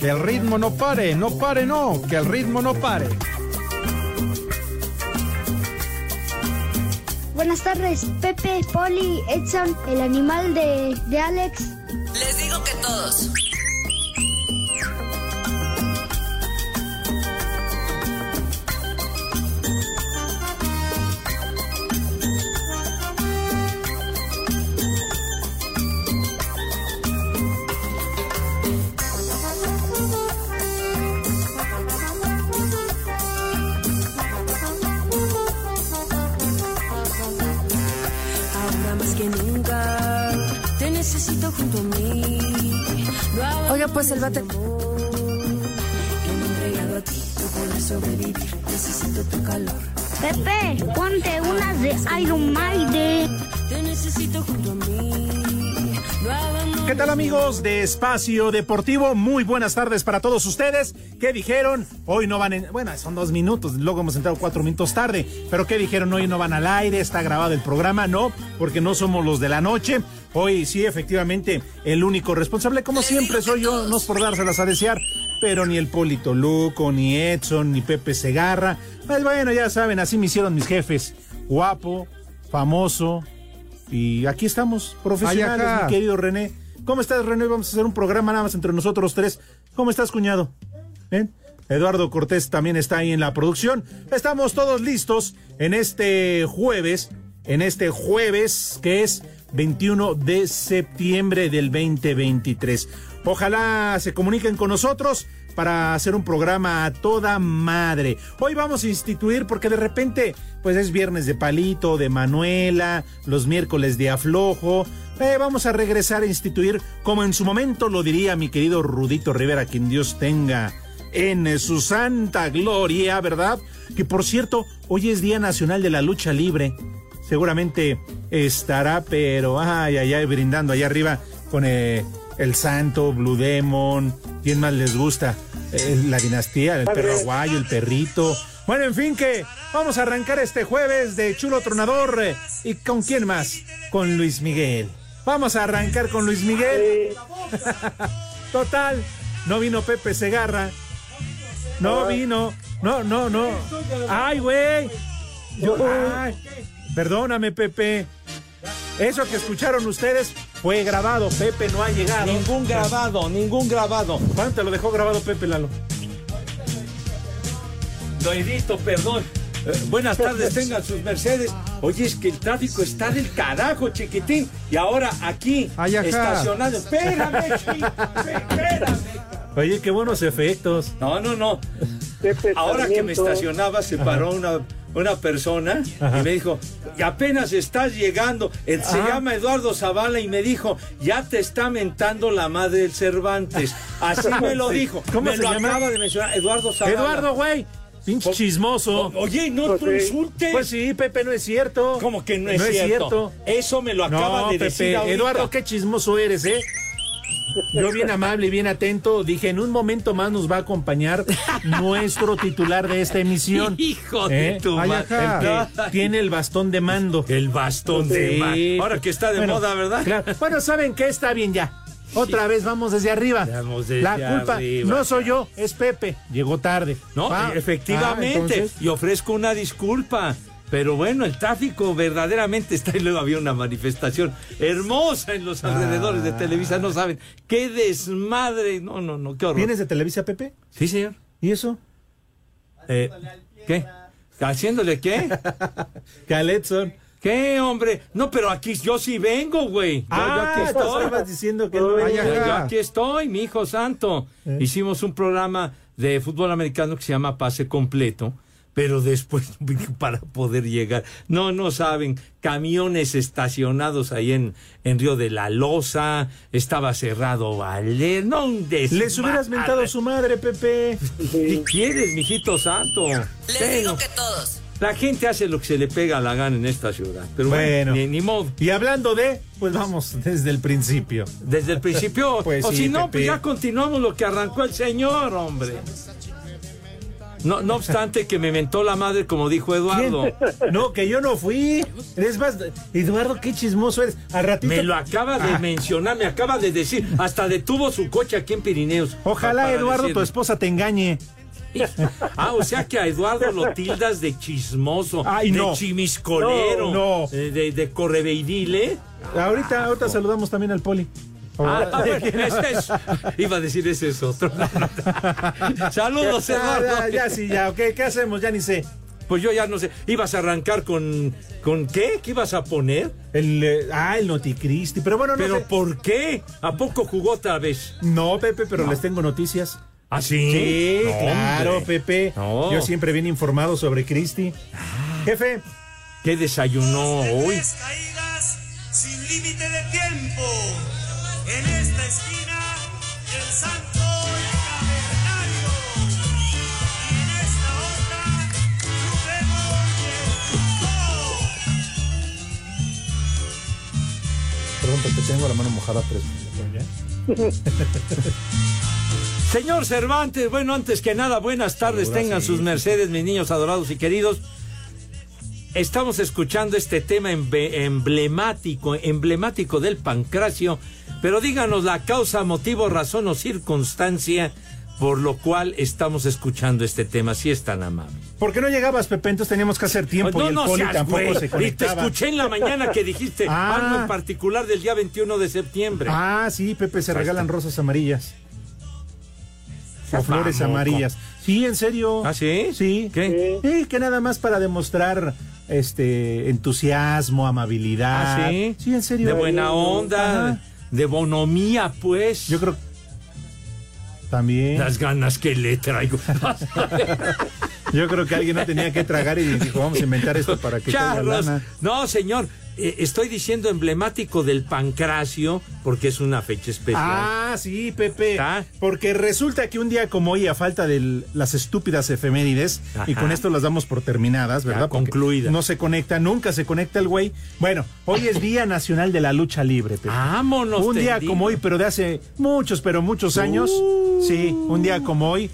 Que el ritmo no pare, no pare, no, que el ritmo no pare. Buenas tardes, Pepe, Poli, Edson, el animal de, de Alex. Les digo que todos. Necesito tu calor. Pepe, ponte unas de Iron Maiden. Te necesito junto a mí. ¿Qué tal amigos de Espacio Deportivo? Muy buenas tardes para todos ustedes. ¿Qué dijeron? Hoy no van en... Bueno, son dos minutos, luego hemos entrado cuatro minutos tarde. Pero ¿qué dijeron? Hoy no van al aire, está grabado el programa. No, porque no somos los de la noche. Hoy sí, efectivamente, el único responsable, como siempre, soy yo, no es por dárselas a desear. Pero ni el Polito Luco, ni Edson, ni Pepe Segarra. Pues bueno, ya saben, así me hicieron mis jefes. Guapo, famoso, y aquí estamos, profesionales, mi querido René. ¿Cómo estás, René? Vamos a hacer un programa nada más entre nosotros tres. ¿Cómo estás, cuñado? ¿Bien? Eduardo Cortés también está ahí en la producción. Estamos todos listos en este jueves, en este jueves que es 21 de septiembre del 2023. Ojalá se comuniquen con nosotros para hacer un programa a toda madre. Hoy vamos a instituir porque de repente pues es viernes de palito, de Manuela, los miércoles de aflojo. Eh, vamos a regresar a instituir como en su momento lo diría mi querido Rudito Rivera, quien Dios tenga en su santa gloria, ¿verdad? Que por cierto, hoy es Día Nacional de la Lucha Libre. Seguramente estará, pero ay, ay, ay, brindando allá arriba con eh, el Santo, Blue Demon. ¿Quién más les gusta? Eh, la dinastía, el perro aguayo, el perrito. Bueno, en fin, que vamos a arrancar este jueves de Chulo Tronador. ¿Y con quién más? Con Luis Miguel. Vamos a arrancar con Luis Miguel. Total, no vino Pepe Segarra. No vino. No, no, no. Ay, güey. Yo, ay, perdóname, Pepe. Eso que escucharon ustedes fue grabado. Pepe no ha llegado. Ningún grabado, ningún grabado. ¿Cuándo te lo dejó grabado Pepe Lalo? Lo edito, perdón. Eh, buenas tardes, tengan sus mercedes. Oye, es que el tráfico está del carajo, chiquitín. Y ahora aquí, estacionado. Espérame, chico, espérame. Oye, qué buenos efectos. No, no, no. Ahora que me estacionaba, se paró una, una persona y me dijo, "Y apenas estás llegando. Él se llama Eduardo Zavala y me dijo, ya te está mentando la madre del Cervantes. Así me lo dijo. ¿Cómo me se lo llama? acaba de mencionar. Eduardo Zavala. Eduardo, güey. Pinche chismoso. O- Oye, no tú insultes. Pues sí, Pepe, no es cierto. ¿Cómo que no es, No es cierto? cierto. Eso me lo acaba No, de Pepe. decir ahorita. Eduardo, qué chismoso eres, ¿eh? Yo bien amable y bien atento, dije, en un momento más nos va a acompañar nuestro titular de esta emisión. Hijo de ¿Eh? tu Ay, madre. ajá. El que tiene el bastón de mando. El bastón de Sí. ma- Ahora que está de Bueno, moda, ¿verdad? claro. Bueno, ¿saben qué? Está bien ya. Otra vez vamos desde arriba. Vamos desde La culpa arriba. no soy yo, es Pepe. Llegó tarde. No, Ah, efectivamente. ah, Y ofrezco una disculpa. Pero bueno, el tráfico verdaderamente está y luego había una manifestación hermosa en los alrededores de Televisa. No saben qué desmadre. No, no, no, qué horror. ¿Vienes de Televisa, Pepe? Sí, señor. ¿Y eso? Eh, ¿Qué? ¿Haciéndole qué? Caletson. ¿Qué, hombre? No, pero aquí yo sí vengo, güey. Yo, yo Ah, aquí entonces estoy. ibas diciendo que no Yo- venía. yo aquí estoy, mi hijo santo. Eh. Hicimos un programa de fútbol americano que se llama Pase Completo, pero después para poder llegar. No, no saben, camiones estacionados ahí en, en Río de la Loza, estaba cerrado Valer, no un Les hubieras mentado a su madre, Pepe. ¿Qué quieres, mijito santo? Les digo que todos. la gente hace lo que se le pega a la gana en esta ciudad, pero bueno, Bueno. ni, ni modo. Y hablando de, pues vamos desde el principio. Desde el principio, Pues o sí, si no, Pepe. pues ya continuamos lo que arrancó el señor, hombre. No, no obstante que me mentó la madre, como dijo Eduardo. No, que yo no fui. Es más, Eduardo, qué chismoso eres. Al ratito. Me lo acaba de Ah. mencionar, me acaba de decir, hasta detuvo su coche aquí en Pirineos. Ojalá, Eduardo, tu esposa te engañe. Ah, o sea que a Eduardo lo tildas de chismoso, Ay, de no. chimiscolero, No, no. eh, de, de correveidile. Ahorita, ahorita saludamos también al poli. Ah, ese es- iba a decir ese es otro. No, no. Saludos, Ya, Eduardo. ya, ya, sí, ya, ok, ¿qué hacemos? Ya ni sé. Pues yo ya no sé. ¿Ibas a arrancar con. ¿Con qué? ¿Qué ibas a poner? El, eh, ah, el Noticristi. Pero bueno, no ¿Pero sé. por qué? ¿A poco jugó otra vez? No, Pepe, pero les tengo noticias. ¿Ah, sí? Sí, No, claro, hombre. Pepe. No. Yo siempre bien informado sobre Cristi. Jefe, ¿Qué desayunó hoy? Tres caídas sin límite de tiempo. En esta esquina, el Santo Cavernario. Y en esta otra, Rubén perdón, Pepe, tengo la mano mojada, pero. Señor Cervantes, bueno, antes que nada, buenas tardes, Saludas, tengan sí. sus mercedes, mis niños adorados y queridos. Estamos escuchando este tema emblemático, emblemático del pancracio, pero díganos la causa, motivo, razón o circunstancia por lo cual estamos escuchando este tema, si es tan amable. ¿Por qué no llegabas, Pepe? Entonces teníamos que hacer tiempo y el poli seas tampoco güey. se Y te conectaba. escuché en la mañana que dijiste Ah. algo en particular del día 21 de septiembre. Ah, sí, Pepe, se Ahí regalan está. rosas amarillas. O flores amarillas. Sí, en serio. ¿Ah, sí? Sí. ¿Qué? Sí, que nada más para demostrar este entusiasmo, amabilidad. ¿Ah, sí? Sí, en serio. De buena onda, Ajá. de bonomía, pues. Yo creo también. Las ganas que le traigo. Yo creo que alguien no tenía que tragar y dijo, vamos a inventar esto para que caiga Charros. lana. No, señor. Eh, estoy diciendo emblemático del pancracio porque es una fecha especial. Ah, sí, Pepe. ¿Está? Porque resulta que un día como hoy, a falta de las estúpidas efemérides, y Ajá. con esto las damos por terminadas, ¿verdad? Concluidas. No se conecta, nunca se conecta el güey. Bueno, hoy es Día Nacional de la Lucha Libre, Pepe. Vámonos. un día tendido. como hoy, pero de hace muchos, pero muchos años. Sí, un día como hoy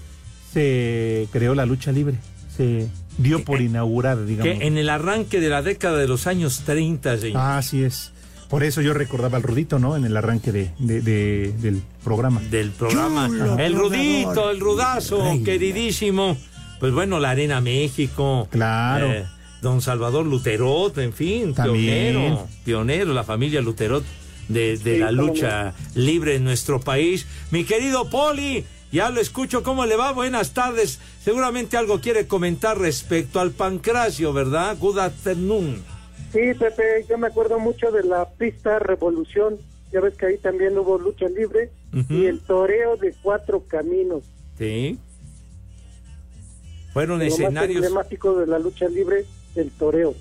se creó la lucha libre. Se dio por inaugurada, digamos. Eh, Que en el arranque de la década de los años 30, señor. Ah, así es. Por eso yo recordaba al Rudito, ¿no? En el arranque de, de- de- del programa. del programa. Chulo el Rudito, el Rudazo, queridísimo. Pues bueno, la Arena México. Claro. Eh, don Salvador Luterot, en fin, También. pionero. Pionero, la familia Luterot de, de la lucha libre en nuestro país. Mi querido Poli, ya lo escucho, ¿cómo le va? Buenas tardes. Seguramente algo quiere comentar respecto al pancracio, ¿verdad? Good afternoon. Sí, Pepe, yo me acuerdo mucho de la pista Revolución. Ya ves que ahí también hubo lucha libre y el toreo de cuatro caminos. Sí. Fueron Lo más escenarios. emblemático de la lucha libre, el toreo.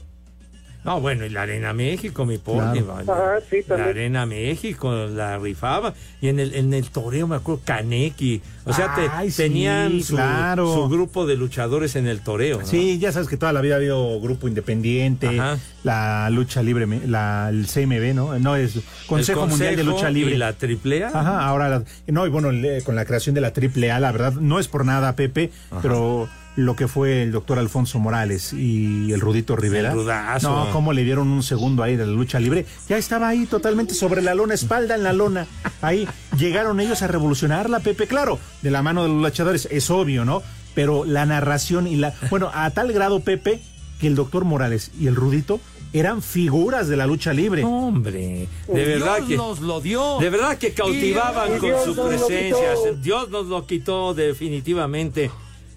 No, bueno, y la Arena México, mi Poli. Claro. vale. Ajá, sí, La. Arena México, la rifaba. Y en el, en el toreo, me acuerdo, Kaneki. O sea, te- sí, tenían su, claro. su grupo de luchadores en el toreo. ¿no? Sí, ya sabes que toda la vida ha habido grupo independiente, Ajá. la lucha libre, la, el CMB, ¿no? No, es El Consejo, Mundial de Lucha Libre. Y la AAA. Ajá, ahora, la- no, y bueno, con la creación de la AAA, la verdad, no es por nada, Pepe, pero lo que fue el doctor Alfonso Morales y el Rudito Rivera. El rudazo. No, cómo le dieron un segundo ahí de la lucha libre. Ya estaba ahí totalmente sobre la lona, espalda en la lona. Ahí llegaron ellos a revolucionarla, Pepe, claro, de la mano de los luchadores, es obvio, ¿no? Pero la narración y la. Bueno, a tal grado, Pepe, que el doctor Morales y el Rudito eran figuras de la lucha libre. Hombre, de verdad que nos lo dio. de verdad que cautivaban Y con Dios su presencia. Dios nos lo quitó definitivamente.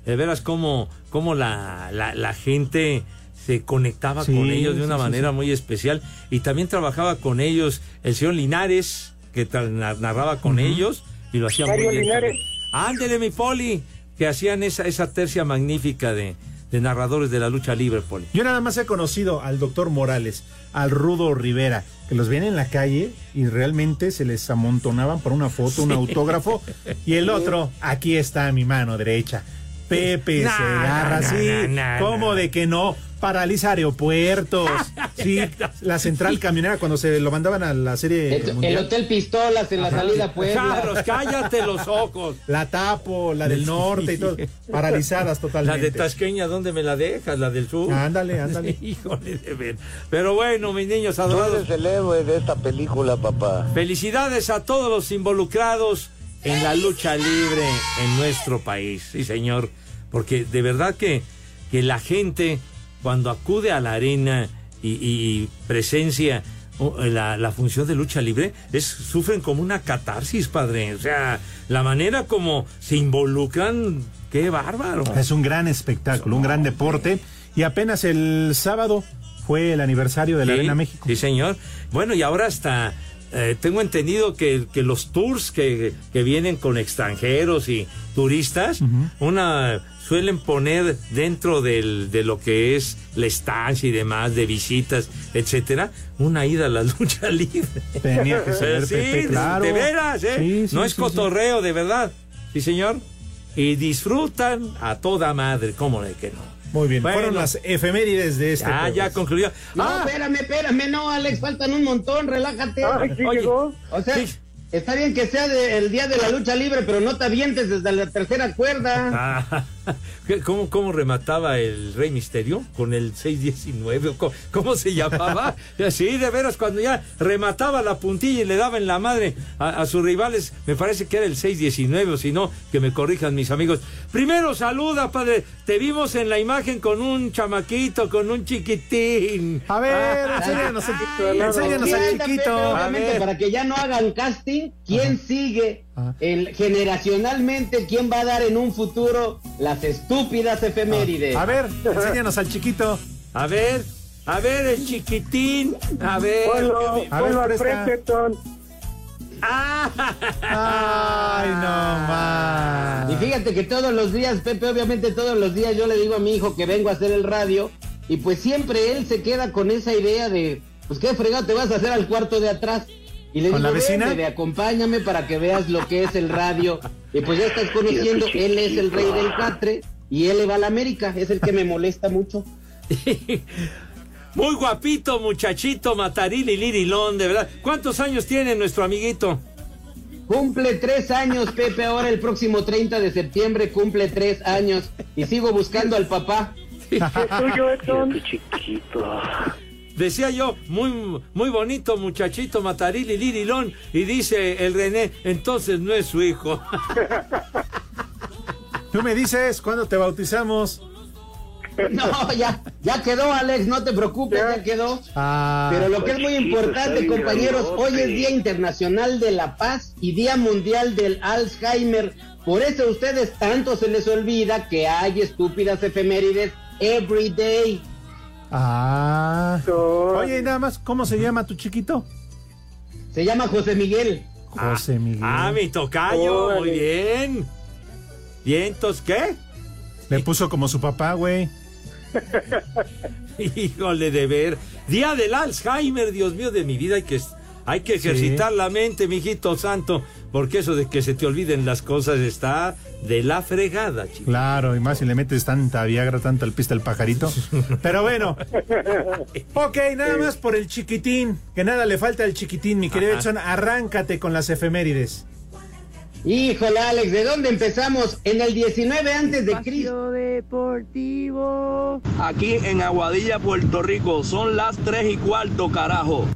De veras cómo, cómo la, la, la gente se conectaba Sí, con ellos de una sí, manera sí. muy especial y también trabajaba con ellos el señor Linares que narraba con ellos y lo hacía muy bien. Linares. Ándele mi poli que hacían esa esa tercia magnífica de de narradores de la lucha libre, Poli. Yo nada más he conocido al doctor Morales, al Rudo Rivera, que los ven en la calle y realmente se les amontonaban por una foto, un autógrafo, y el otro, aquí está a mi mano derecha. Pepe No, se agarra así, no, ¿cómo de que no? Paraliza aeropuertos. Sí, la central camionera cuando se lo mandaban a la serie El. Hotel Pistolas en la salida Puebla. Carlos, cállate los ojos. La Tapo, la del norte y todo, paralizadas La totalmente. de Tasqueña, ¿dónde me la dejas? La del sur. Ándale, ándale. Híjole de ver. Pero bueno, mis niños Tú adorados, eres el héroe de esta película, papá. felicidades a todos los involucrados en la lucha libre en nuestro país. Sí, señor. Porque de verdad que, que la gente, cuando acude a la arena y, y presencia oh, la, la función de lucha libre, es, sufren como una catarsis, padre. O sea, la manera como se involucran, qué bárbaro. Es un gran espectáculo, un gran deporte. Y apenas el sábado fue el aniversario de la Sí, Arena México. Sí, señor. Bueno, y ahora hasta eh, tengo entendido que, que los tours que, que vienen con extranjeros y turistas, una suelen poner dentro del, de lo que es la estancia y demás, de visitas, etcétera, una ida a la lucha libre. Tenía que ser, Sí, Pepe, de- claro. de veras, ¿eh? Sí, sí, no es cotorreo, de verdad. Sí, señor. Y disfrutan a toda madre, ¿cómo de que no? Muy bien, Bueno. fueron las efemérides de este. Ah, ya concluyó. No, Ah, espérame, espérame, no, Alex, faltan un montón, relájate. Ay, sí Oye. llegó. O sea, Sí. Está bien que sea de- el día de la lucha libre, pero no te avientes desde la tercera cuerda. Ah, ¿qué- ¿Cómo, ¿Cómo remataba el Rey Misterio? Con el 619. ¿o ¿Cómo, cómo se llamaba? Sí, de veras, cuando ya remataba la puntilla y le daba en la madre a, a sus rivales, me parece que era el 619, o si no, que me corrijan mis amigos. Primero, saluda, padre. Te vimos en la imagen con un chamaquito, con un chiquitín. A ver, enséñanos, el- enséñanos Sí, al chiquito. obviamente, A ver. para que ya no hagan casting, ¿quién sigue Ajá. el, generacionalmente? ¿Quién va a dar en un futuro las estúpidas efemérides? A ver, enséñanos al chiquito. A ver, a ver, el chiquitín. A ver. Ponlo, A ver, ponlo al presta. frente, Ton. Ay, no más. Y fíjate que todos los días, Pepe, obviamente todos los días yo le digo a mi hijo que vengo a hacer el radio y pues siempre él se queda con esa idea de, pues qué fregado te vas a hacer al cuarto de atrás. Y le ¿Con digo, la vecina? "Ven, bebé, acompáñame para que veas lo que es el radio. Y pues ya estás conociendo, él es el rey del catre y él le va a la América, es el que me molesta mucho. Muy guapito, muchachito, Matarili Lirilón, de verdad. ¿Cuántos años tiene nuestro amiguito? Cumple tres años, Pepe, ahora el próximo 30 de septiembre cumple tres años y sigo buscando al papá. ¿Qué tuyo, Ton? chiquito. Decía yo, muy, muy bonito muchachito, Matarili Lirilón. Y dice el René, entonces no es su hijo. Tú me dices cuándo te bautizamos. No, ya, ya quedó, Alex, no te preocupes, ya quedó. Ah, Pero lo que es muy importante, compañeros, hoy es Día Internacional de la Paz y Día Mundial del Alzheimer. Por eso a ustedes tanto se les olvida que hay estúpidas efemérides every day. Ah. Ton. Oye, y nada más, ¿cómo se llama tu chiquito? Se llama José Miguel. José Miguel. Ah, mi tocayo, Órale. muy bien. ¿Vientos qué? Le puso como su papá, güey. Híjole de ver. Día del Alzheimer, Dios mío de mi vida, hay que, hay que ejercitar la mente, mijito santo, porque eso de que se te olviden las cosas está de la fregada, chico. Claro, y más si le metes tanta Viagra, tanto al pista al pajarito. Pero bueno. Ok, nada más por el chiquitín. Que nada le falta al chiquitín, mi querido Ajá. Edson. Arráncate con las efemérides. Híjole, Alex, ¿de dónde empezamos? En el 19 antes de Cristo. Deportivo. Aquí en Aguadilla, Puerto Rico, son las 3 y cuarto, carajo.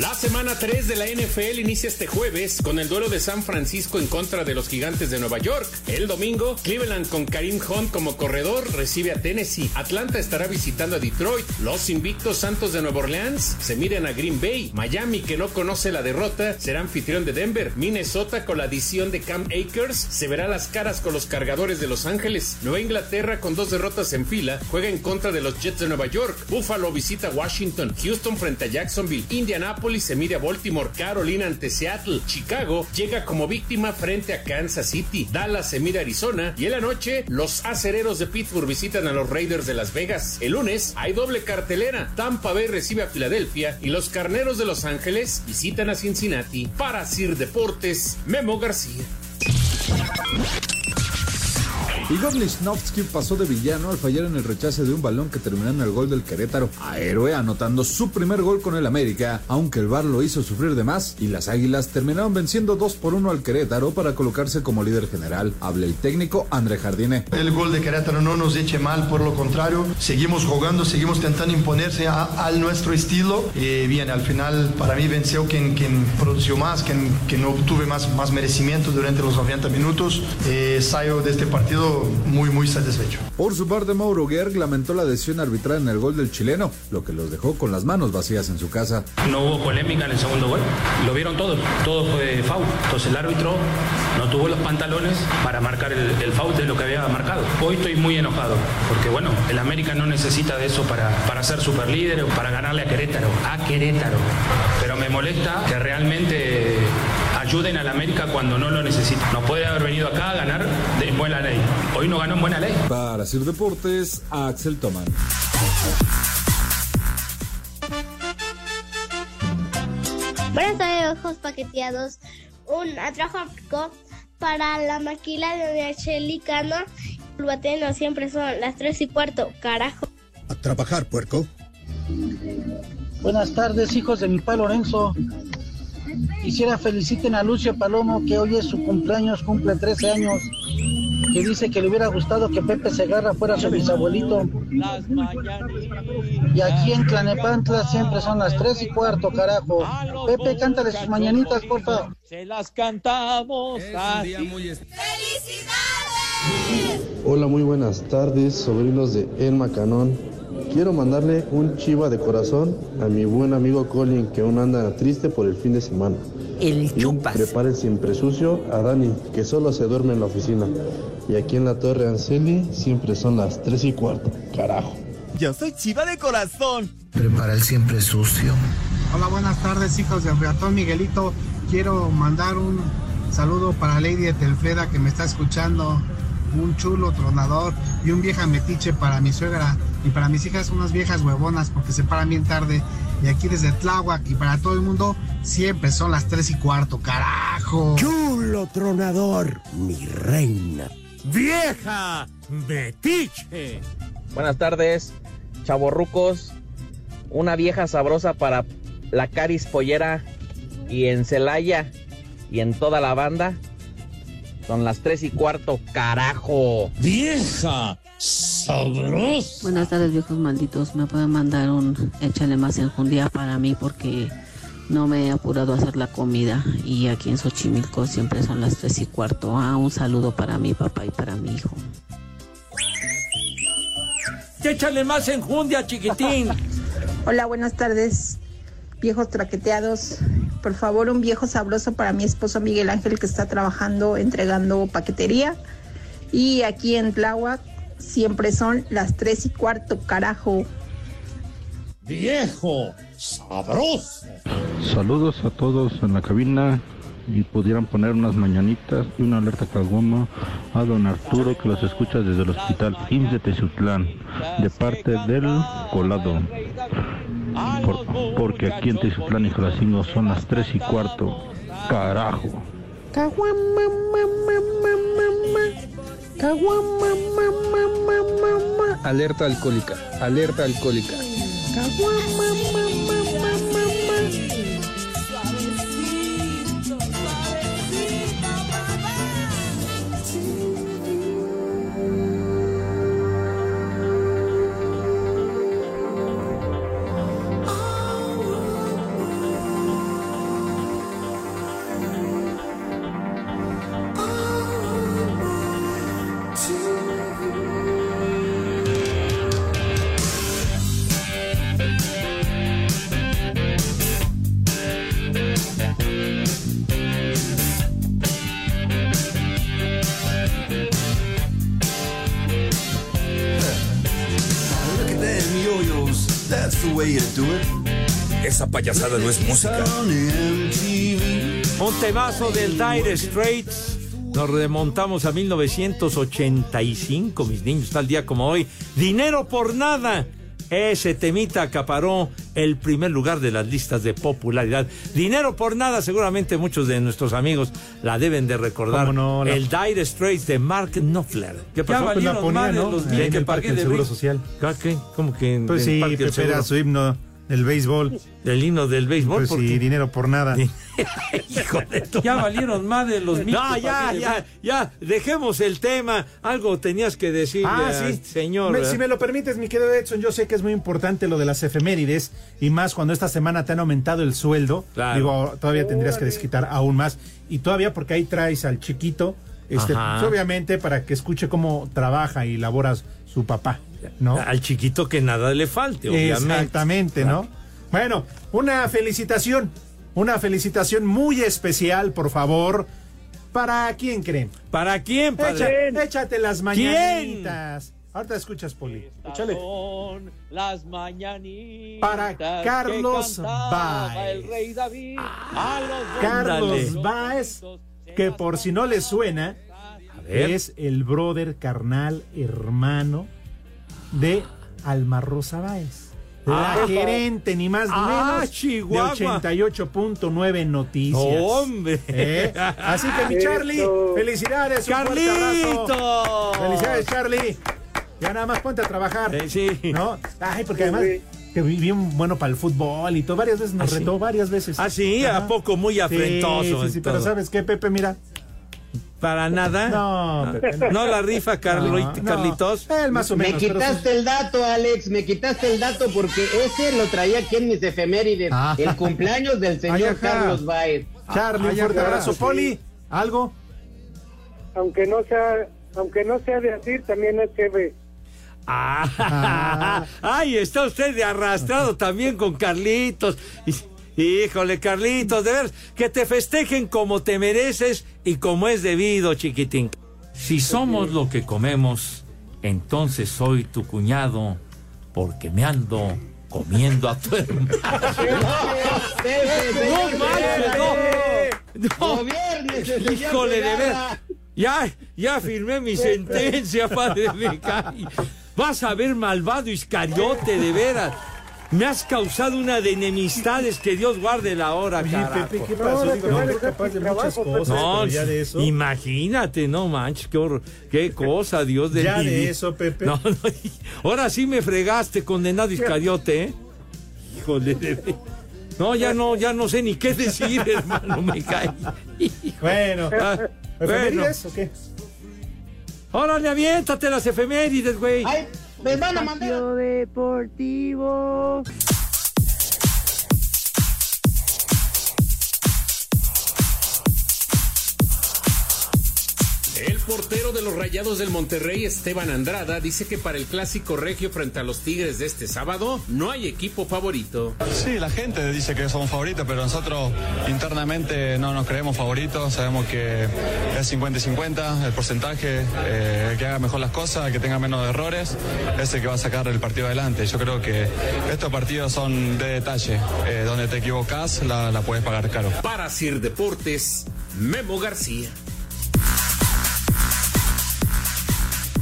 La semana 3 de la NFL inicia este jueves con el duelo de San Francisco en contra de los gigantes de Nueva York. El domingo, Cleveland con Karim Hunt como corredor recibe a Tennessee. Atlanta estará visitando a Detroit. Los invictos Santos de Nueva Orleans se miran a Green Bay. Miami, que no conoce la derrota, será anfitrión de Denver. Minnesota, con la adición de Cam Akers, se verá las caras con los cargadores de Los Ángeles. Nueva Inglaterra, con dos derrotas en fila, juega en contra de los Jets de Nueva York. Buffalo visita Washington. Houston frente a Jacksonville. Indianapolis Indianápolis se mide a Baltimore, Carolina ante Seattle, Chicago llega como víctima frente a Kansas City, Dallas se mide a Arizona y en la noche los acereros de Pittsburgh visitan a los Raiders de Las Vegas. El lunes hay doble cartelera, Tampa Bay recibe a Filadelfia y los Carneros de Los Ángeles visitan a Cincinnati. Para Sir Deportes, Memo García. Igor Lichnowsky pasó de villano al fallar en el rechace de un balón que terminó en el gol del Querétaro, a héroe anotando su primer gol con el América, aunque el VAR lo hizo sufrir de más y las Águilas terminaron venciendo 2 por 1 al Querétaro para colocarse como líder general. Habla el técnico André Jardine. El gol de Querétaro no nos eche mal, por lo contrario, seguimos jugando, seguimos intentando imponerse a, a nuestro estilo. Y bien, al final para mí venció quien, produjo más, quien, quien obtuve más, más merecimiento durante los 90 minutos. Eh, salgo de este partido muy, muy satisfecho. Por su parte, Mauro Gerg lamentó la decisión arbitral en el gol del chileno, lo que los dejó con las manos vacías en su casa. No hubo polémica en el segundo gol, lo vieron todos, todo fue foul. Entonces el árbitro no tuvo los pantalones para marcar el, el foul de lo que había marcado. Hoy estoy muy enojado, porque bueno, el América no necesita de eso para, para ser superlíder o para ganarle a Querétaro, a Querétaro. Pero me molesta que realmente ayuden al América cuando no lo necesita. No puede haber venido acá a ganar de en buena ley. Hoy no ganó en buena ley. Para Sir Deportes, Axel Toman. Buenas tardes, ojos paqueteados. Un atrajo para la maquila de Chelicano. El bateno siempre son las 3 y cuarto, carajo. A trabajar, puerco. Buenas tardes, hijos de mi pa Lorenzo. Quisiera feliciten a Lucio Palomo, que hoy es su cumpleaños, cumple 13 años, que dice que le hubiera gustado que Pepe Segarra fuera su bisabuelito. Y aquí en Tlanepantla siempre son las 3 y cuarto, carajo. Pepe, cántale sus mañanitas, porfa. Se las cantamos así. Hola, muy buenas tardes, sobrinos de Elma Canón. Quiero mandarle un chiva de corazón a mi buen amigo Colin, que aún anda triste por el fin de semana. El Y un prepare siempre sucio a Dani, que solo se duerme en la oficina. Y aquí en la Torre Anceli siempre son las 3 y cuarto. Carajo. Yo soy chiva de corazón. Prepara el siempre sucio. Hola, buenas tardes, hijos de Beatón Miguelito. Quiero mandar un saludo para Lady de Telfeda que me está escuchando. Un chulo tronador y un vieja metiche para mi suegra y para mis hijas unas viejas huevonas porque se paran bien tarde. Y aquí desde Tláhuac y para todo el mundo siempre son las 3 y cuarto, carajo. Chulo tronador, mi reina. ¡Vieja metiche! Buenas tardes, chavorrucos. Una vieja sabrosa para la Caris Pollera y en Celaya y en toda la banda. Son las tres y cuarto, carajo. ¡Vieja sabrosa! Buenas tardes, viejos malditos. ¿Me pueden mandar un échale más enjundía para mí? Porque no me he apurado a hacer la comida. Y aquí en Xochimilco siempre son las tres y cuarto. Ah, un saludo para mi papá y para mi hijo. Échale más enjundia, chiquitín. Hola, buenas tardes, viejos traqueteados. Por favor, un viejo sabroso para mi esposo Miguel Ángel que está trabajando entregando paquetería. Y aquí en Tláhuac siempre son las tres y cuarto, carajo. ¡Viejo sabroso! Saludos a todos en la cabina y pudieran poner unas mañanitas y una alerta caguama a don Arturo que los escucha desde el hospital IMSS de Teciutlán de parte del colado. Por- porque aquí en Teciutlán y Jalacingo son las 3 y cuarto. Carajo. Alcohólica. Way you do it. Esa payasada no es música. Un temazo del Dire Straits. Nos remontamos a 1985, mis niños, tal día como hoy. Dinero por nada. Ese temita acaparó el primer lugar de las listas de popularidad. Dinero por nada, seguramente muchos de nuestros amigos la deben de recordar. ¿Cómo no? La- El Dire Straits de Mark Knopfler. ¿Qué pasó? Ya Pues la ponía, ¿no? los en el Parque del de Seguro Social. ¿Ah, qué? ¿Cómo que en Pues en sí, Pepe era su himno del béisbol. El himno del béisbol. Pues ¿por sí, dinero por nada. Hijo de tu Ya valieron más de los mitos, No, ya, ya, ya. Dejemos el tema. Algo tenías que decirle Ah, sí. señor. Si me lo permites, mi querido Edson, yo sé que es muy importante lo de las efemérides y más cuando esta semana te han aumentado el sueldo. Claro. Digo, todavía tendrías que desquitar aún más. Y todavía porque ahí traes al chiquito, este, pues, obviamente para que escuche cómo trabaja y labora su papá, ¿no? Al chiquito que nada le falte, obviamente. Exactamente, ¿no? Bueno, una felicitación, una felicitación muy especial, por favor. ¿Para quién creen? ¿Para quién, padre? padre? échate las ¿Quién? mañanitas. Ahorita escuchas, Poli. Échale. Son las mañanitas Para Carlos Baez. el rey David a los Carlos Baez, que por si no le suena, es el brother carnal hermano de Alma Rosa Baez. La Ah. gerente, ni más ni Ah, menos, Chihuahua. de 88.9 Noticias. ¡Hombre! ¿Eh? Así que mi Charlie, felicidades. un fuerte ¡Carlitos! abrazo. Felicidades, Charlie. Ya nada más ponte a trabajar. Eh, sí. ¿No? Ay, porque además que bien bueno para el fútbol y todo. Varias veces nos ¿Ah, sí? retó, varias veces. Ah, sí, ¿a poco muy afrentoso Sí, sí, pero? ¿sabes qué, Pepe? Mira. ¿Para nada? No, Pepe, no. ¿No la rifa, Carlo- No, no. Carlitos? Él más o Me menos. pero quitaste el dato, Alex, me quitaste el dato porque ese lo traía aquí en mis efemérides. Ah. El cumpleaños del señor. Carlos Baez. Charlie, un fuerte abrazo. Poli, ¿algo? Aunque no sea, aunque no sea de así, también es jefe. Ah, ay, está usted de arrastrado también con Carlitos. Y- Híjole, Carlitos, de ver que te festejen como te mereces y como es debido, chiquitín. Si somos lo que comemos, entonces soy tu cuñado, porque me ando comiendo a tu hermano. No manches, no. No. Híjole, de ver. Ya, ya firmé mi sentencia, padre. cae. Vas a ver, malvado Iscariote, de veras. Me has causado una de enemistades que Dios guarde la hora, carajo. Pepe, ¿qué pasó? Digo, no, eres capaz de muchas cosas, No, pero ya de eso. imagínate, no manches, qué, horror, qué cosa, Dios de Ya de eso, Pepe. No, no, ahora sí me fregaste, condenado Iscariote, ¿eh? Híjole, de No, ya no, ya no sé ni qué decir, hermano, me cae. Bueno, Ah, bueno. ¿efemérides o qué? Órale, aviéntate las efemérides, güey. Ay, me van a mandar. Deportivo. Portero de los Rayados del Monterrey, Esteban Andrada, dice que para el clásico regio frente a los Tigres de este sábado no hay equipo favorito. Sí, la gente dice que somos favoritos, pero nosotros internamente no nos creemos favoritos. Sabemos que es 50 y 50 el porcentaje. eh, que haga mejor las cosas, el que tenga menos errores, es el que va a sacar el partido adelante. Yo creo que estos partidos son de detalle. eh, donde te equivocas, la, la puedes pagar caro. Para Sir Deportes, Memo García.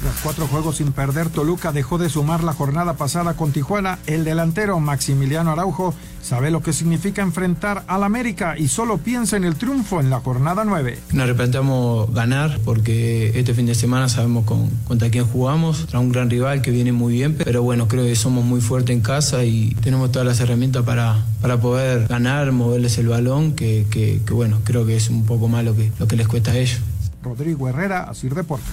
Tras cuatro juegos sin perder, Toluca dejó de sumar la jornada pasada con Tijuana. El delantero Maximiliano Araujo sabe lo que significa enfrentar al América y solo piensa en el triunfo en la jornada 9. Nos arrepentimos ganar porque este fin de semana sabemos con, contra quién jugamos, contra un gran rival que viene muy bien, pero bueno, creo que somos muy fuertes en casa y tenemos todas las herramientas para, para poder ganar, moverles el balón, que, que- que bueno, creo que es un poco más lo que, lo que les cuesta a ellos. Rodrigo Herrera, Asir Deportes.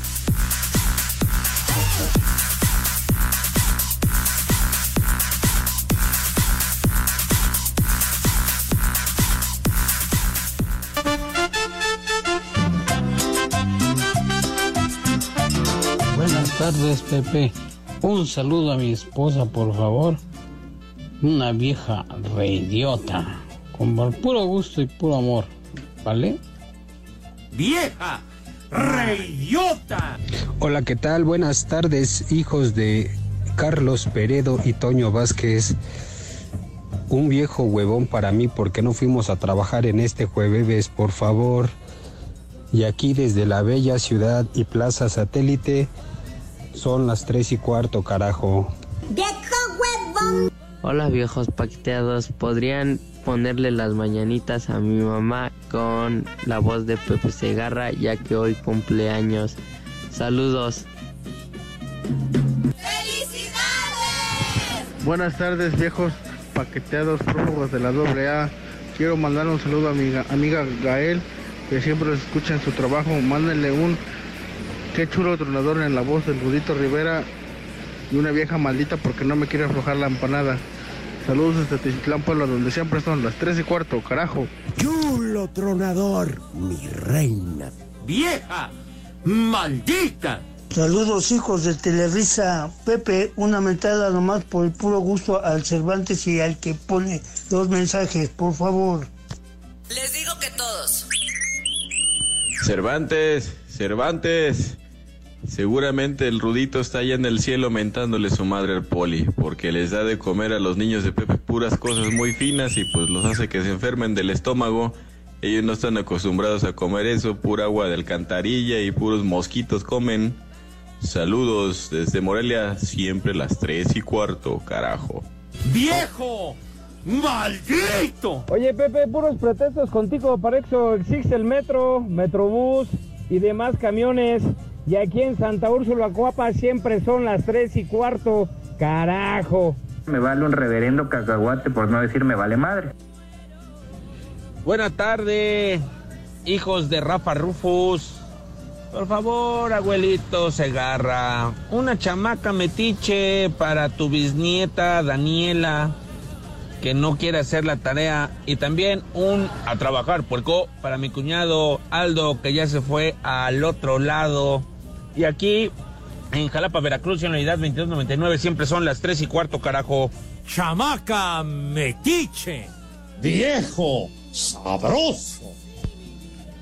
Buenas tardes, Pepe. Un saludo a mi esposa, por favor. Una vieja reidiota. Con puro gusto y puro amor. ¿Vale? ¡Vieja! ¡Reyota! Hola, ¿qué tal? Buenas tardes, hijos de Carlos Peredo y Toño Vázquez. un viejo huevón para mí porque no fuimos a trabajar en este jueves, por favor. Y aquí desde la bella ciudad y plaza satélite son las tres y cuarto, carajo. Hola viejos paqueteados, ¿podrían ponerle las mañanitas a mi mamá con la voz de Pepe Segarra ya que hoy cumpleaños? Saludos. Buenas tardes, viejos paqueteados prófugos de la AA. Quiero mandar un saludo a mi ga- amiga Gael, que siempre los escucha en su trabajo. Mándenle un qué chulo tronador en la voz del Rudito Rivera y una vieja maldita porque no me quiere aflojar la empanada. Saludos desde Tizitlán, Puebla, donde siempre son las 3 y cuarto, carajo. Chulo tronador, mi reina. ¡Vieja! ¡Maldita! Saludos hijos de Televisa. Pepe, una mentada nomás por el puro gusto al Cervantes y al que pone dos mensajes, por favor. Les digo que todos. Cervantes, Cervantes. Seguramente el Rudito está allá en el cielo mentándole su madre al poli, porque les da de comer a los niños de Pepe puras cosas muy finas y pues los hace que se enfermen del estómago. Ellos no están acostumbrados a comer eso, pura agua de alcantarilla y puros mosquitos comen. Saludos desde Morelia, siempre las tres y cuarto, carajo. ¡Viejo! ¡Maldito! Oye, Pepe, puros pretextos contigo. Para eso existe el metro, metrobús y demás camiones. Y aquí en Santa Úrsula, Coapa, siempre son las tres y cuarto. Carajo. Me vale un reverendo cacahuate por no decir me vale madre. Buena tarde, hijos de Rafa Rufus. Por favor, abuelito Segarra, una chamaca metiche para tu bisnieta Daniela, que no quiere hacer la tarea. Y también un a trabajar, puerco, para mi cuñado Aldo, que ya se fue al otro lado. Y aquí, en Jalapa, Veracruz, en la unidad 2299, siempre son las 3 y cuarto, carajo. ¡Chamaca metiche! Viejo, sabroso.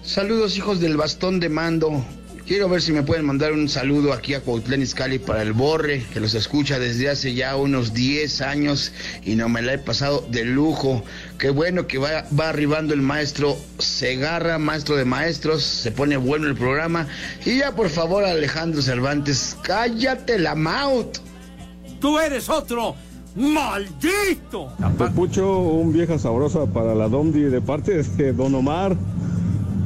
Saludos hijos del bastón de mando. Quiero ver si me pueden mandar un saludo aquí a Cuautlán Izcalli para el Borre, que los escucha desde hace ya unos 10 años y no me la he pasado de lujo. Qué bueno que va, va arribando el maestro Segarra, maestro de maestros, se pone bueno el programa. Y ya por favor Alejandro Cervantes, cállate la maut. ¡Tú eres otro! ¡Maldito! Pucho, un vieja sabrosa para la Domdi de parte de Don Omar.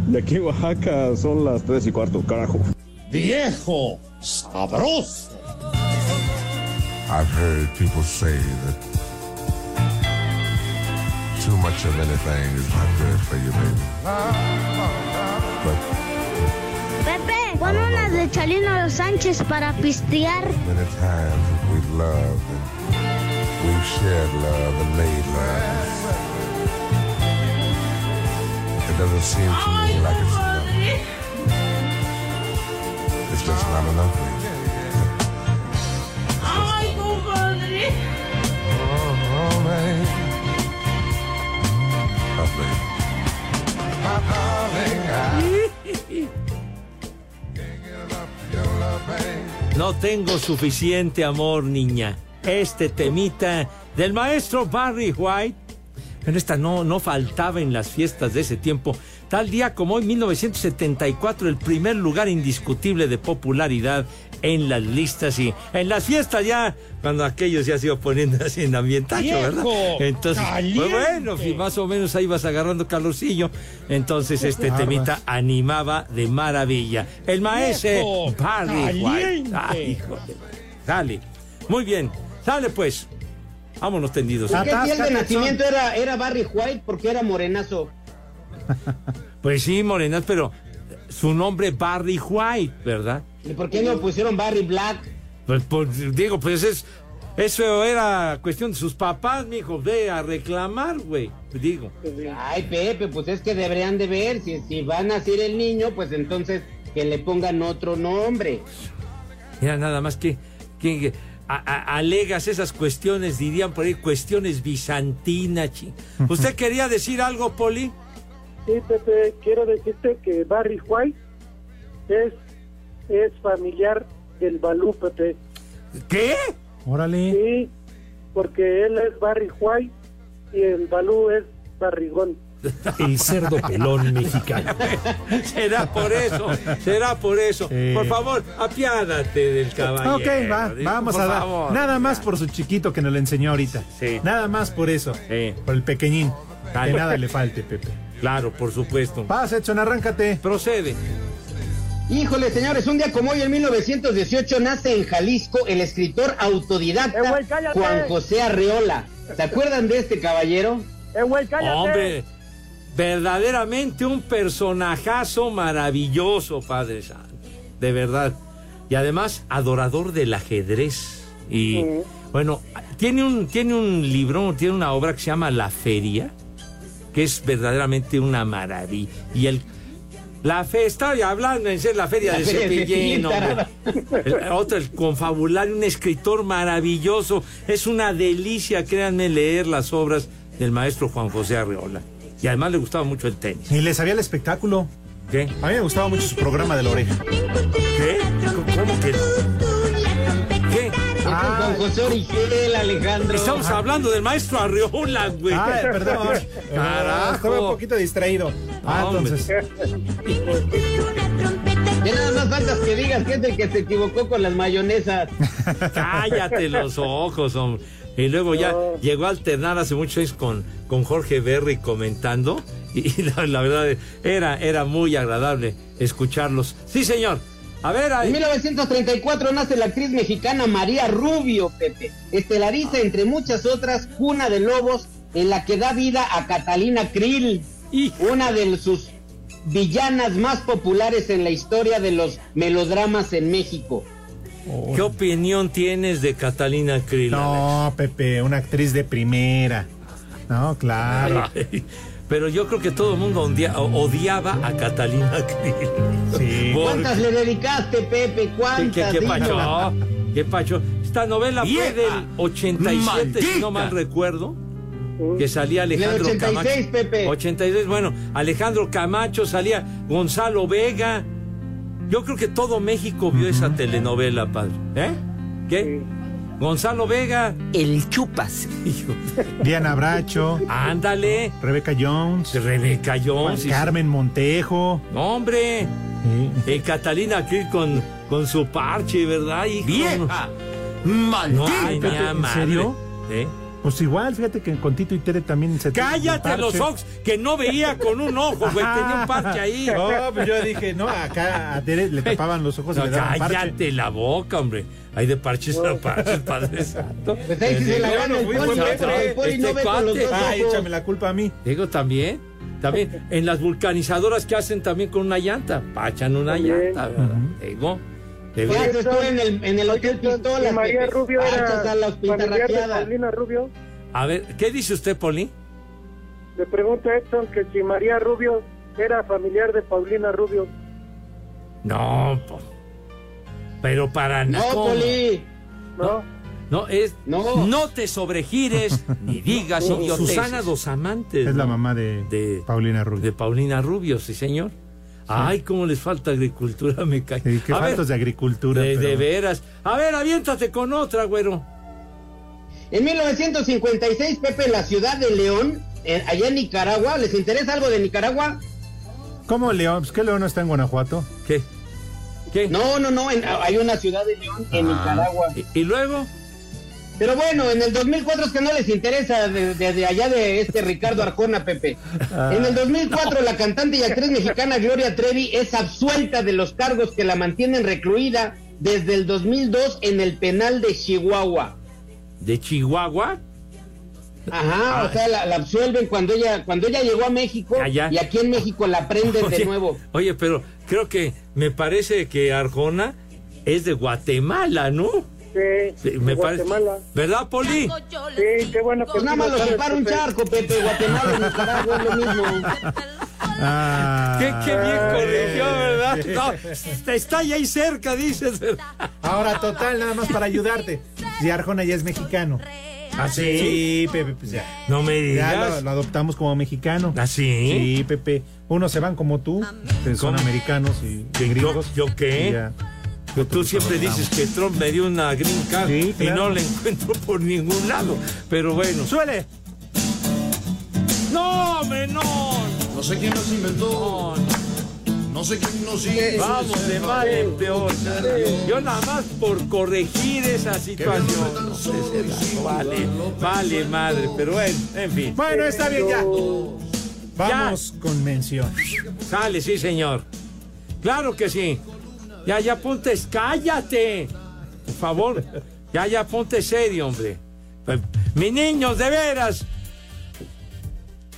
De aquí en Oaxaca son las tres y cuarto, carajo. Viejo, sabroso. I've heard people say that too much of anything is not good for you, baby. But Pepe, pon unas de Chalino Sánchez para pistear. many times we've loved and we've shared love and made love. It doesn't seem to me like it's enough. It's just not enough, baby. ¡Ay, compadre! Oh, oh, baby. Oh, baby. My darling, I No tengo suficiente amor, niña. Este temita del maestro Barry White. Pero esta no, no faltaba en las fiestas de ese tiempo. Tal día como hoy, 1974, el primer lugar indiscutible de popularidad en las listas y en las fiestas ya, cuando aquellos ya se iban poniendo así en ambientacho. ¿verdad? Entonces, pues bueno, más o menos ahí vas agarrando calorcillo. Entonces este temita animaba de maravilla. El maestro. Barry White. Ay, hijo de- Dale. Muy bien. Dale pues. Vámonos tendidos. ¿Por qué el de nacimiento era, era Barry White? Porque era morenazo. Pues sí, Morenas, pero su nombre Barry White, ¿verdad? ¿Y por qué no pusieron Barry Black? Pues, pues, digo, pues es eso era cuestión de sus papás, mijo, ve a reclamar, güey. Digo. Ay, Pepe, pues es que deberían de ver. Si, si va a nacer el niño, pues entonces que le pongan otro nombre. Mira, nada más que, que a- a- alegas esas cuestiones, dirían por ahí, cuestiones bizantinas. ¿Usted quería decir algo, Poli? Sí, Pepe, quiero decirte que Barry White es, es familiar del Balú, Pepe. ¿Qué? Órale. Sí, porque él es Barry White y el Balú es barrigón. El cerdo pelón mexicano. será por eso, será por eso. Sí. Por favor, apiádate del caballero. Ok, va, digo, vamos por a dar. favor. Nada más por su chiquito que nos lo enseñó ahorita. Sí. Nada más por eso. Sí. Por el pequeñín. Dale. Que nada le falte, Pepe. Claro, por supuesto. Pasa, Edson, arráncate. Procede. Híjole, señores, un día como hoy, en 1918, nace en Jalisco el escritor autodidacta Eh, güey. Juan José Arreola. ¿Se acuerdan de este caballero? ¡Eh, güey, cállate! Hombre, verdaderamente un personajazo maravilloso, Padre Santo. De verdad. Y además, adorador del ajedrez. Y bueno, tiene un, tiene un libro, tiene una obra que se llama La Feria, que es verdaderamente una maravilla. Y el. La fe, estoy hablando en ser la feria La de Cepillín, otro, el confabulario, un escritor maravilloso. Es una delicia, créanme, leer las obras del maestro Juan José Arreola. Y además le gustaba mucho el tenis. Y le sabía el espectáculo. ¿Qué? A mí me gustaba mucho su programa de la oreja. ¿Qué? ¿Cómo que? ¿Qué? Este es Juan José Origel, Alejandro. Estamos hablando del maestro Arreola, güey. Ay, perdón. Carajo. Estaba un poquito distraído. Ah, entonces. Ya nada más faltas que digas que es el que se equivocó con las mayonesas. Cállate los ojos, hombre. Y luego ya llegó a alternar hace muchos años con, con Jorge Berry comentando. Y, y la, la verdad era, era muy agradable escucharlos. Sí, señor. A ver, En ahí. 1934 nace la actriz mexicana María Rubio, Pepe. Estelariza, entre muchas otras, Cuna de Lobos, en la que da vida a Catalina Krill, una de sus villanas más populares en la historia de los melodramas en México. ¿Qué opinión tienes de Catalina Krill? No, Pepe, una actriz de primera. No, claro. Ay, Pero yo creo que todo el mundo odia- odiaba a Catalina Krill. Sí. ¿Cuántas le dedicaste, Pepe? ¿Qué, ¿Cuántas? qué, qué pacho? ¿Qué pacho? Esta novela fue del 87, si no mal recuerdo. Que salía Alejandro 86, Camacho. Pepe. 86, bueno, Alejandro Camacho, salía Gonzalo Vega. Yo creo que todo México vio esa telenovela, padre. ¿Eh? ¿Qué? Gonzalo Vega. El chupas. Diana Bracho. Ándale. Rebeca Jones. Rebeca Jones. Juan Carmen Montejo. No, hombre. Sí. Eh, Catalina Krill con, con su parche, ¿verdad? hijo? ¡Vieja! No ¡Maldita! a ¿en madre. serio? ¿Eh? Pues igual, fíjate que con Tito y Tere también se Cállate los ojos, que no veía con un ojo, güey. Tenía un parche ahí. No, pues yo dije, no, acá a Tere le tapaban los ojos y le daban parche. cállate la boca, hombre. Hay de parches a parches, Padre Santo. Pues ahí sí se la gana el poli, el poli no Este ve con los dos Ay, ojos. échame la culpa a mí. Digo, también, también, en las vulcanizadoras que hacen también con una llanta, pachan una También. llanta, ¿verdad? Digo, de ¿Qué ver- haces tú en el, en el Hotel Pistola? ¿y María? Rubio Parchas era a la familiar de. Paulina Rubio. A ver, ¿qué dice usted, Poli? Le pregunta a Edson que si María Rubio era familiar de Paulina Rubio. No, po- pero para No, nada. Poli. ¿No? No, es, No. no. te sobregires ni digas No, idioteces. Susana Susana Dos Amantes. Es la ¿no? mamá de, De- Paulina Rubio. De Paulina Rubio, sí, señor. Ay, cómo les falta agricultura, me cae. Sí, qué A ver, faltos de agricultura. de, pero- de veras. A ver, aviéntate con otra, güero. En 1956, Pepe, en la ciudad de León, eh, allá en Nicaragua, ¿les interesa algo de Nicaragua? ¿Cómo León? Pues, ¿Qué León no está en Guanajuato? ¿Qué? ¿Qué? No, no, no, en- hay una ciudad de León en Ah. Nicaragua. ¿Y, y luego? Pero bueno, en el 2004 es que no les interesa de- desde allá de este Ricardo Arjona, Pepe. Ah. En el 2004 la cantante y actriz mexicana Gloria Trevi es absuelta de los cargos que la mantienen recluida desde el 2002 en el penal de Chihuahua. ¿De Chihuahua? Ajá, Ah. o sea, la, la absuelven cuando ella cuando ella llegó a México Allá. y aquí en México la prenden de nuevo. Oye, pero creo que me parece que Arjona es de Guatemala, ¿no? Sí, Sí, me parece. Guatemala. ¿Verdad, Poli? Sí, qué bueno que Pues nada más lo separa un charco, Pepe, Guatemala y Nicaragua es lo mismo. Ah, Qué, qué bien corrigió, ¿verdad? No, está ahí cerca, dices. Ahora, total, nada más para ayudarte. Si Arjona ya es mexicano. ¿Ah, sí? Sí, Pepe, pues ya. No me Ya lo, digas. lo adoptamos como mexicano. ¿Ah, sí? Sí, Pepe. Unos se van como tú, que son americanos y ¿Yo, gringos. ¿Yo y qué? ya. Tú siempre dices que Trump me dio una green card Sí, y no la encuentro por ningún lado. Pero bueno. ¡Suele! No, hombre, no. No sé quién los inventó. No sé quién nos hizo. Vamos de mal en peor. Yo nada más por corregir esa situación. No sé, vale, vale, madre, pero bueno, en fin. Bueno, está bien ya. Vamos con mención. Sale, sí, señor. Claro que sí. Ya, ya ponte, cállate. Por favor. Ya, ya ponte serio, hombre. Pues, Mis niños, de veras.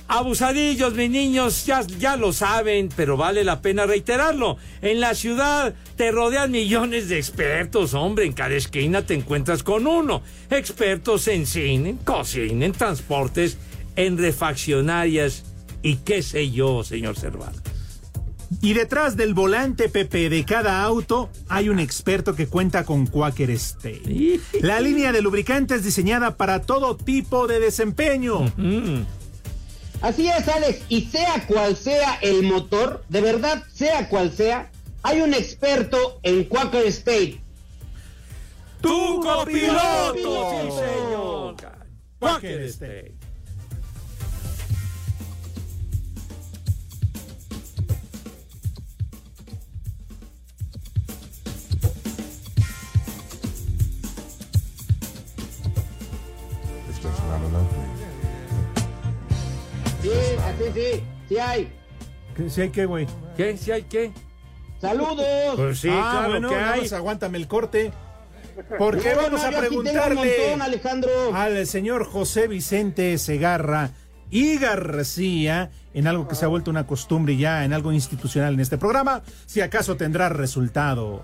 Abusadillos, mis niños, ya, ya lo saben, pero vale la pena reiterarlo. En la ciudad te rodean millones de expertos, hombre. En cada esquina te encuentras con uno. Expertos en cine, en cocina, en transportes, en refaccionarias y qué sé yo, señor Cervantes. Y detrás del volante Pepe de cada auto hay un experto que cuenta con Quaker State. La línea de lubricantes diseñada para todo tipo de desempeño. Así es, Alex, y sea cual sea el motor, de verdad, sea cual sea, hay un experto en Quaker State. ¡Tu copiloto! ¡Sí, señor! Quaker State. Sí, así sí, sí hay. ¿Sí hay qué, güey? ¿Qué? ¿Sí hay qué? ¡Saludos! Pues sí, Ah, claro bueno, que hay. el corte. Porque No, vamos no, a preguntarle montón, Alejandro. al señor José Vicente Segarra y García en algo que se ha vuelto una costumbre ya, en algo institucional en este programa, si acaso tendrá resultado.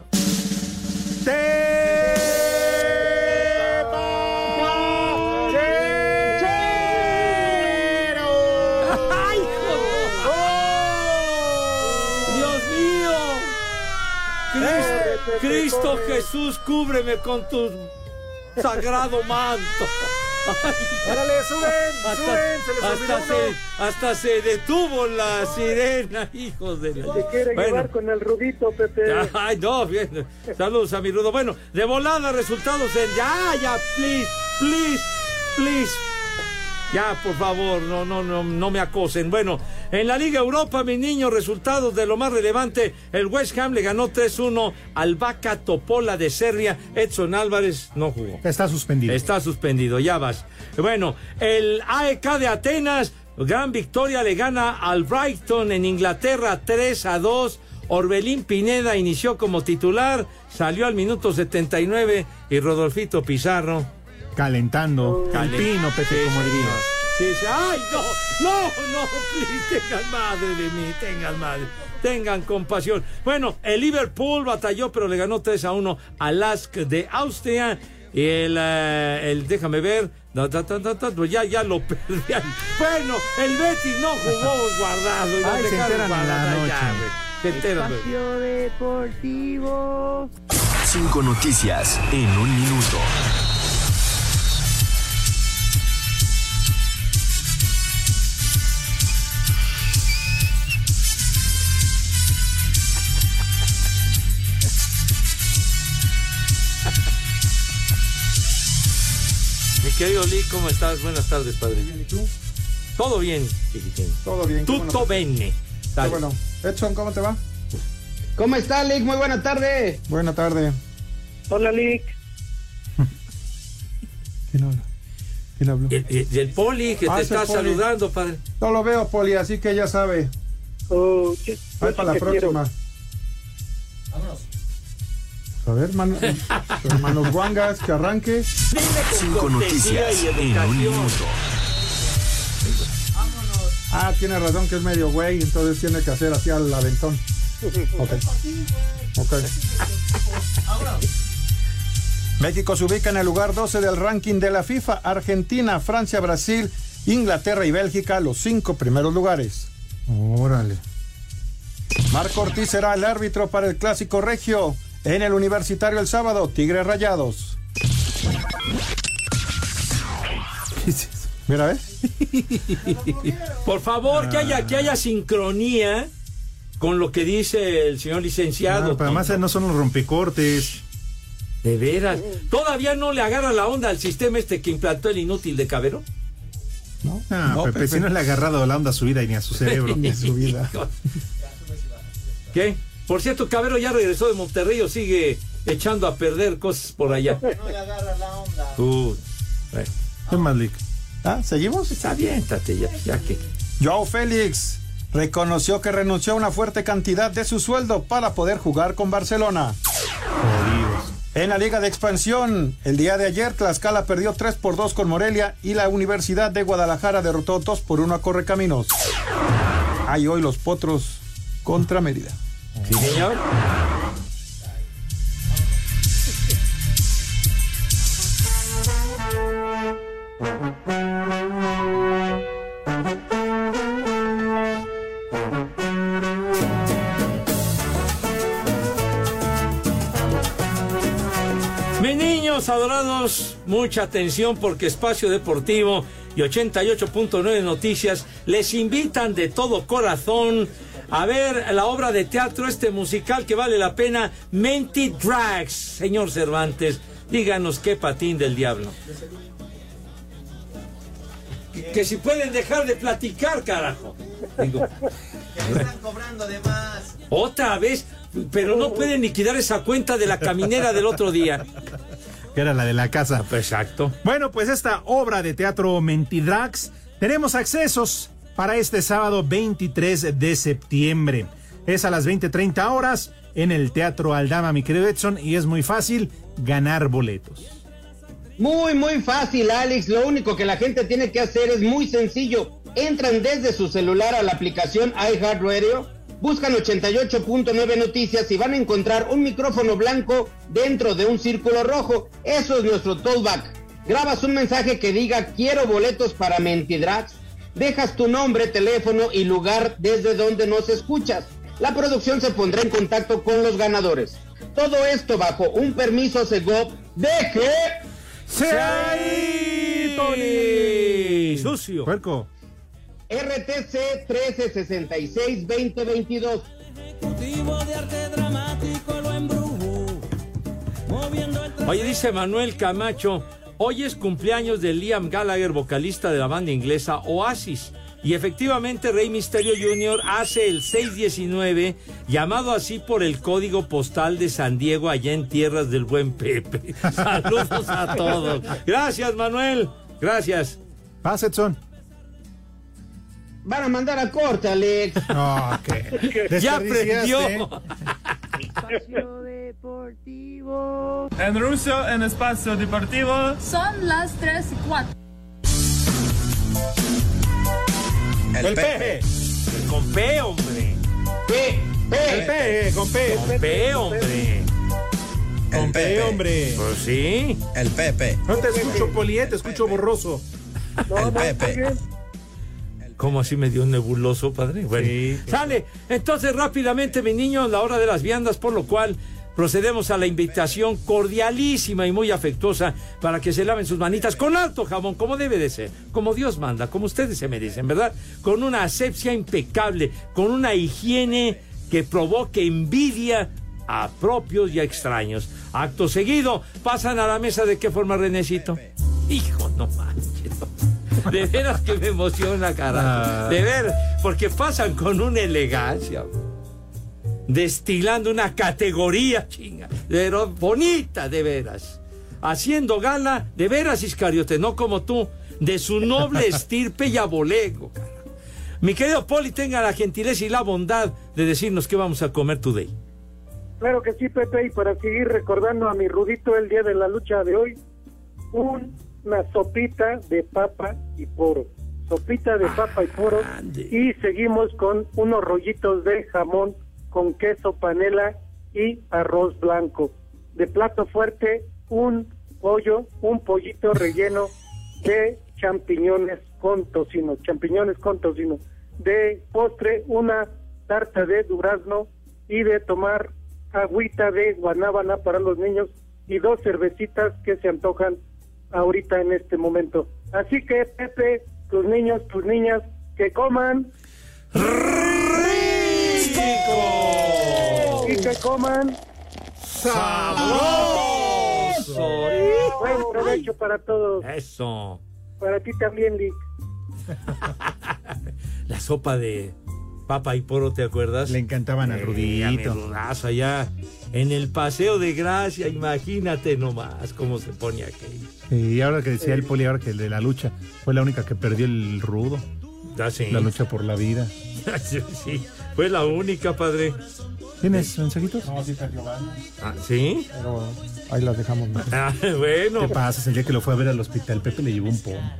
¡Ay, Cristo, Jesús, cúbreme con tu sagrado manto. ¡Órale, suben! Hasta, suben! ¡Se les hasta se, hasta se detuvo la sirena, hijos de la... Se quiere Bueno. llevar con el rudito, Pepe. Ay, no, bien. Saludos a mi rudo. Bueno, de volada, resultados en. Ya, ya, please, please, please. Ya, por favor, no, no, no, no me acosen. Bueno, en la Liga Europa, mis niños, resultados de lo más relevante. El West Ham le ganó 3-1 al Vaca Topola de Serbia. Edson Álvarez no jugó. Está suspendido. Está suspendido, ya vas. Bueno, el AEK de Atenas, gran victoria, le gana al Brighton en Inglaterra 3 a 2. Orbelín Pineda inició como titular, salió al minuto 79 y Rodolfito Pizarro. Calentando. Calen- Calpino, Pepe, como diría. Sí, sí. ¡Ay, no! ¡No, no! Please, tengan madre de mí, tengan madre. Tengan compasión. Bueno, el Liverpool batalló, pero le ganó 3 a 1 al Lask de Austria. Y el, eh, el déjame ver, ya, ya lo perdían. Bueno, el Betis no jugó guardado. y Ay, se enteran en la. Ya, noche. güey. Se enteran, güey. Deportivo. Cinco noticias en un minuto. Querido Lee, ¿cómo estás? Buenas tardes, padre. ¿Y tú? Todo bien, chiquitín. Todo bien. bueno. Tutto bene. Qué bueno. Edson, ¿cómo te va? ¿Cómo está, Lick? Muy buena tarde. Buena tarde. Hola, Lick. ¿Quién habla? ¿Quién habló? El, poli que Ah, te está Poli. saludando, padre. No lo veo, Poli, así que ya sabe. Oh, ¿qué- Ahí para la quiero? próxima. A ver, man- hermanos Guangas, que arranque. Cinco noticias en un minuto. Ah, tiene razón que es medio güey, entonces tiene que hacer así al aventón. Ok. Ok. México se ubica en el lugar 12 del ranking de la FIFA. Argentina, Francia, Brasil, Inglaterra y Bélgica, los cinco primeros lugares. Órale. Marco Ortiz será el árbitro para el clásico regio. En el universitario el sábado, Tigres Rayados. Mira, ¿ves? Por favor, que haya, que haya sincronía con lo que dice el señor licenciado. Claro, pero además no son los rompecortes. De veras. ¿Todavía no le agarra la onda al sistema este que implantó el inútil de Cabero? ¿no? Ah, No, Pepe, Pepe. si no le ha agarrado la onda a su vida y ni a su cerebro. Ni a su vida. ¿Qué? Por cierto, Cabero ya regresó de Monterrey o sigue echando a perder cosas por allá. No le agarra la onda. Tú. bueno. ¿Qué más, Lick? ¿Ah, ¿Seguimos? Está bien, tate, ya, ya que. Joao Félix reconoció que renunció a una fuerte cantidad de su sueldo para poder jugar con Barcelona. En la Liga de Expansión, el día de ayer Tlaxcala perdió 3 por 2 con Morelia y la Universidad de Guadalajara derrotó 2 por 1 a Correcaminos. Hay hoy los potros contra Mérida. Sí, señor. Niños adorados, mucha atención porque Espacio Deportivo y 88.9 Noticias les invitan de todo corazón a ver la obra de teatro, este musical que vale la pena, Menti Drags. Señor Cervantes, díganos qué patín del diablo. Que, que si pueden dejar de platicar, carajo. Digo, Que están cobrando de más. otra vez, pero no pueden liquidar esa cuenta de la caminera del otro día. Que era la de la casa. Exacto. Bueno, pues esta obra de teatro Mentidrax, tenemos accesos para este sábado 23 de septiembre. Es a las 20.30 horas en el Teatro Aldama, mi querido Edson, y es muy fácil ganar boletos. Muy, muy fácil, Alex. Lo único que la gente tiene que hacer es muy sencillo. Entran desde su celular a la aplicación iHeartRadio, buscan 88.9 noticias y van a encontrar un micrófono blanco dentro de un círculo rojo. Eso es nuestro tollback. Grabas un mensaje que diga quiero boletos para Mentidrax. Dejas tu nombre, teléfono y lugar desde donde nos escuchas. La producción se pondrá en contacto con los ganadores. Todo esto bajo un permiso Segov de que... ¡Se ahí, Tony! ¡Sucio! Puerco. RTC 1366-2022. Oye, dice Manuel Camacho, hoy es cumpleaños de Liam Gallagher, vocalista de la banda inglesa Oasis. Y efectivamente Rey Misterio Jr. hace el 619, llamado así por el código postal de San Diego, allá en tierras del buen Pepe. Saludos a todos. Gracias, Manuel. Gracias. Paz, Edson. Van a mandar a corte, Alex. Ya aprendió. Deportivo. En ruso, en espacio deportivo. Son las 3 y 4. El, Pepe. Con P, hombre. P, P. El P, con P. Con P, hombre. Con P, hombre. Pues sí. El Pepe. No te escucho, Polié, te escucho borroso. El Pepe. ¿Cómo así me dio un nebuloso, padre? Bueno, Sí. sale. Entonces, rápidamente, mi niño, la hora de las viandas, por lo cual procedemos a la invitación cordialísima y muy afectuosa para que se laven sus manitas con alto jabón, como debe de ser, como Dios manda, como ustedes se merecen, ¿verdad? Con una asepsia impecable, con una higiene que provoque envidia a propios y a extraños. Acto seguido, pasan a la mesa de qué forma, Renecito. Hijo, no manches. De veras que me emociona, carajo. De ver, porque pasan con una elegancia. Destilando una categoría, chinga. Pero bonita, de veras. Haciendo gala, de veras, Iscariote, no como tú, de su noble estirpe y abolengo, carajo. Mi querido Poli, tenga la gentileza y la bondad de decirnos qué vamos a comer today. Claro que sí, Pepe, y para seguir recordando a mi Rudito el día de la lucha de hoy, una sopita de papa y poro. Sopita de papa y poro. Y seguimos con unos rollitos de jamón con queso panela y arroz blanco. De plato fuerte, un pollo, un pollito relleno de champiñones con tocino, champiñones con tocino. De postre, una tarta de durazno y de tomar agüita de guanábana para los niños y dos cervecitas que se antojan ahorita en este momento. Así que, Pepe, tus niños, tus niñas, que coman. Y que coman. ¡Sabroso! Buen provecho para todos. Eso. Para ti también, Lick. La sopa de papa y poro, ¿te acuerdas? Le encantaban al Eh, Rudito. a mi rudazo allá en el Paseo de Gracia, imagínate nomás cómo se pone aquello. Y ahora que decía el poli, ahora que el de la lucha fue la única que perdió el rudo. Ah, sí. La lucha por la vida. sí, sí, fue la única, padre. ¿Tienes mensajitos? No, sí, Giovanni. Ah, ¿Sí? Pero ahí las dejamos. ¿no? Ah, bueno. ¿Qué pasa? El día que lo fue a ver al hospital, Pepe le llevó un pomo.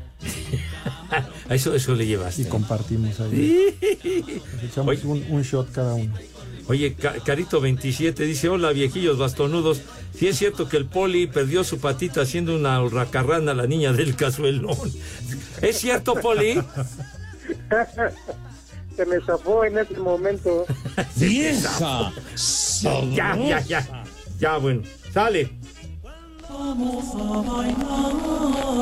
A Eso, eso le llevaste. Y compartimos ahí. Nos echamos un, un shot cada uno. Oye, Ca- Carito 27 dice, hola viejillos bastonudos, si es cierto que el poli perdió su patita haciendo una hurracarrana a la niña del cazuelón. ¿Es cierto, poli? Se me zafó en ese momento. ¡Vieja! Ya, ya, ya. Ya, bueno. Sale.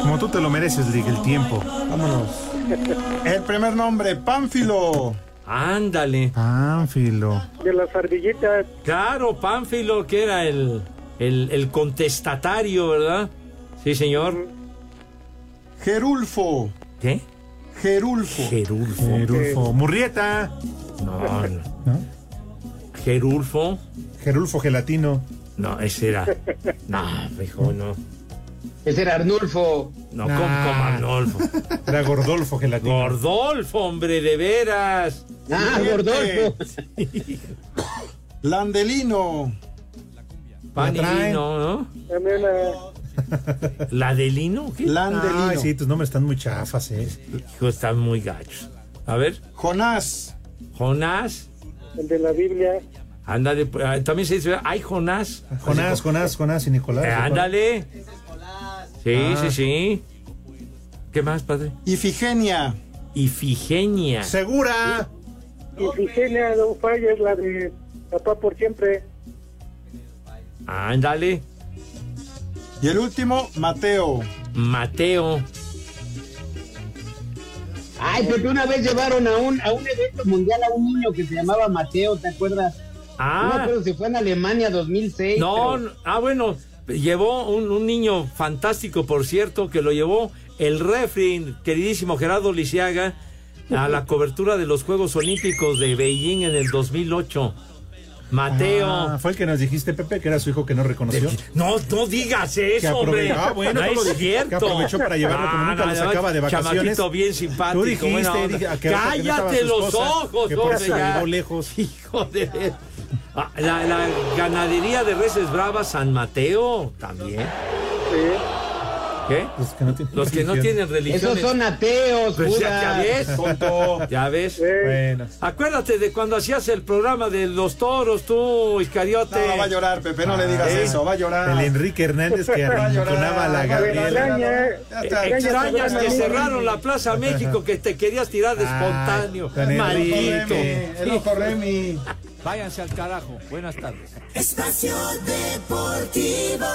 Como tú te lo mereces, Lick, el tiempo. Vámonos. El primer nombre, Pánfilo. Ándale. Pánfilo. De las ardillitas. Claro, Pánfilo, que era el, el, el contestatario, ¿verdad? Sí, señor. Gerulfo. ¿Qué? Gerulfo. Gerulfo. Gerulfo. Murrieta. No, no. ¿No? Gerulfo. Gerulfo Gelatino. No, ese era. No, mejor no. Ese era Arnulfo. No, como, como Arnolfo. Era Gordolfo Gelatino. Gordolfo, hombre, de veras. Ah, Gordolfo. Landelino. Panilino, ¿no? También a ¿La de Lino? ¿Qué? Landelino. Ay, sí, tus nombres están muy chafas, eh. Hijo, están muy gachos. A ver, Jonás. Jonás. el de la Biblia. Ándale, ah, también se dice, ay, Jonás. Jonás, Jonás, Jonás y Nicolás. Eh, ándale. Sí, Ah. sí, sí. ¿Qué más, padre? Ifigenia. Ifigenia. Segura. Y Figenia no falla es la de Papá por siempre. Ándale. Y el último, Mateo. Mateo. Ay, porque una vez llevaron a un, a un evento mundial a un niño que se llamaba Mateo, ¿te acuerdas? No me Ah, acuerdo si fue en Alemania 2006. no, pero- no, ah, bueno, llevó un, un niño fantástico, por cierto, que lo llevó el refri, queridísimo Gerardo Lisiaga, a la cobertura de los Juegos Olímpicos de Beijing en el 2008. Mateo. Ah, fue el que nos dijiste, Pepe, que era su hijo que no reconoció. No, no digas eso, hombre. Ah, bueno, no lo es dijiste, cierto. que aprovechó para llevarlo como nunca lo sacaba de vacaciones. Chamaquito bien simpático. Tú dijiste, dije, que que Cállate los esposa, ojos, que por hombre. lejos. Hijo de... Ah, La, la ganadería de reses bravas San Mateo también. ¿Qué? Los que no tienen Los que no religión. tienen religión. Esos son ateos, Pues ya, ya ves, Tonto. ya ves. Bueno. Acuérdate de cuando hacías el programa de los toros, tú, Iscariote. No, va a llorar, Pepe, no le digas Ah, eso, va a llorar. El Enrique Hernández que arrinconaba a la Gabriela. Extraña, está. Extrañas que cerraron la Plaza México, que te querías tirar de espontáneo. El Maldito. ojo Remy, el ojo Remy. Váyanse al carajo. Buenas tardes. Espacio Deportivo.